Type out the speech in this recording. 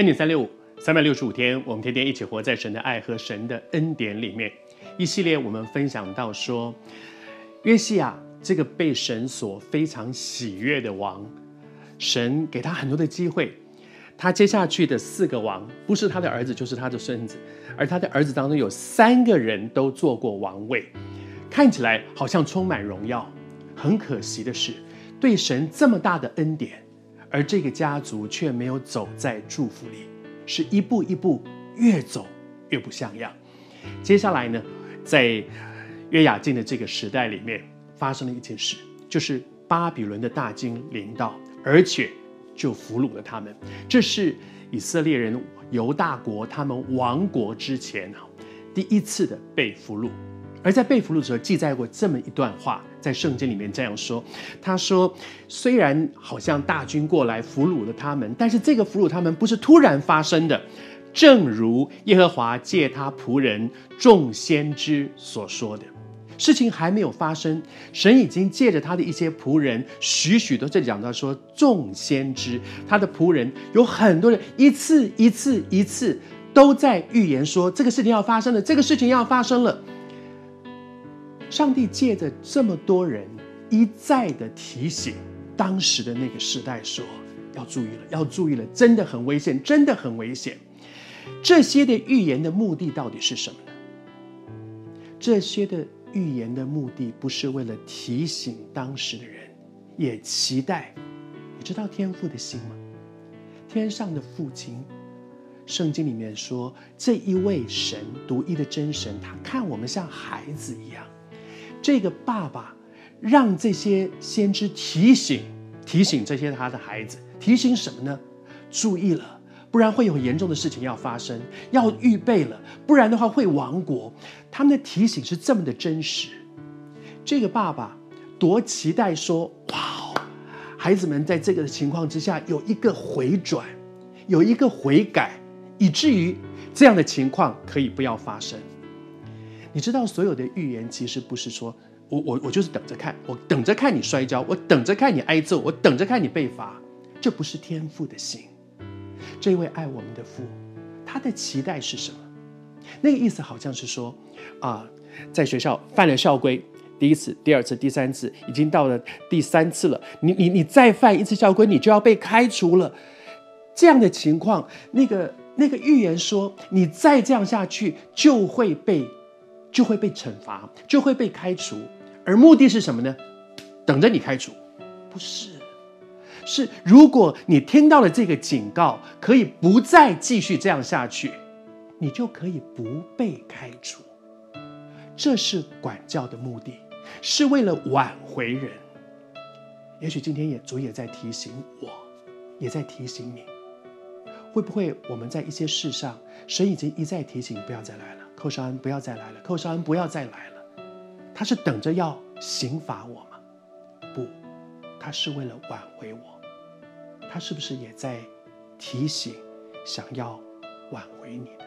恩典三六五，三百六十五天，我们天天一起活在神的爱和神的恩典里面。一系列我们分享到说，约西亚这个被神所非常喜悦的王，神给他很多的机会。他接下去的四个王，不是他的儿子，就是他的孙子。而他的儿子当中有三个人都做过王位，看起来好像充满荣耀。很可惜的是，对神这么大的恩典。而这个家族却没有走在祝福里，是一步一步越走越不像样。接下来呢，在约雅敬的这个时代里面，发生了一件事，就是巴比伦的大军临到，而且就俘虏了他们。这是以色列人犹大国他们亡国之前，第一次的被俘虏。而在被俘虏的时候，记载过这么一段话，在圣经里面这样说：“他说，虽然好像大军过来俘虏了他们，但是这个俘虏他们不是突然发生的，正如耶和华借他仆人众先知所说的，事情还没有发生，神已经借着他的一些仆人，许许多这讲到说众先知，他的仆人有很多人，一次一次一次都在预言说这个事情要发生了，这个事情要发生了。”上帝借着这么多人一再的提醒当时的那个时代说：“要注意了，要注意了，真的很危险，真的很危险。”这些的预言的目的到底是什么呢？这些的预言的目的不是为了提醒当时的人，也期待。你知道天父的心吗？天上的父亲，圣经里面说，这一位神独一的真神，他看我们像孩子一样。这个爸爸让这些先知提醒提醒这些他的孩子，提醒什么呢？注意了，不然会有严重的事情要发生，要预备了，不然的话会亡国。他们的提醒是这么的真实。这个爸爸多期待说：“哇，孩子们在这个的情况之下有一个回转，有一个悔改，以至于这样的情况可以不要发生。”你知道，所有的预言其实不是说我我我就是等着看，我等着看你摔跤，我等着看你挨揍，我等着看你被罚，这不是天父的心。这位爱我们的父，他的期待是什么？那个意思好像是说，啊，在学校犯了校规，第一次、第二次、第三次，已经到了第三次了，你你你再犯一次校规，你就要被开除了。这样的情况，那个那个预言说，你再这样下去就会被。就会被惩罚，就会被开除，而目的是什么呢？等着你开除，不是，是如果你听到了这个警告，可以不再继续这样下去，你就可以不被开除。这是管教的目的，是为了挽回人。也许今天也主也在提醒我，也在提醒你，会不会我们在一些事上，神已经一再提醒，不要再来了。寇少安不要再来了，寇少安不要再来了。他是等着要刑罚我吗？不，他是为了挽回我。他是不是也在提醒，想要挽回你呢？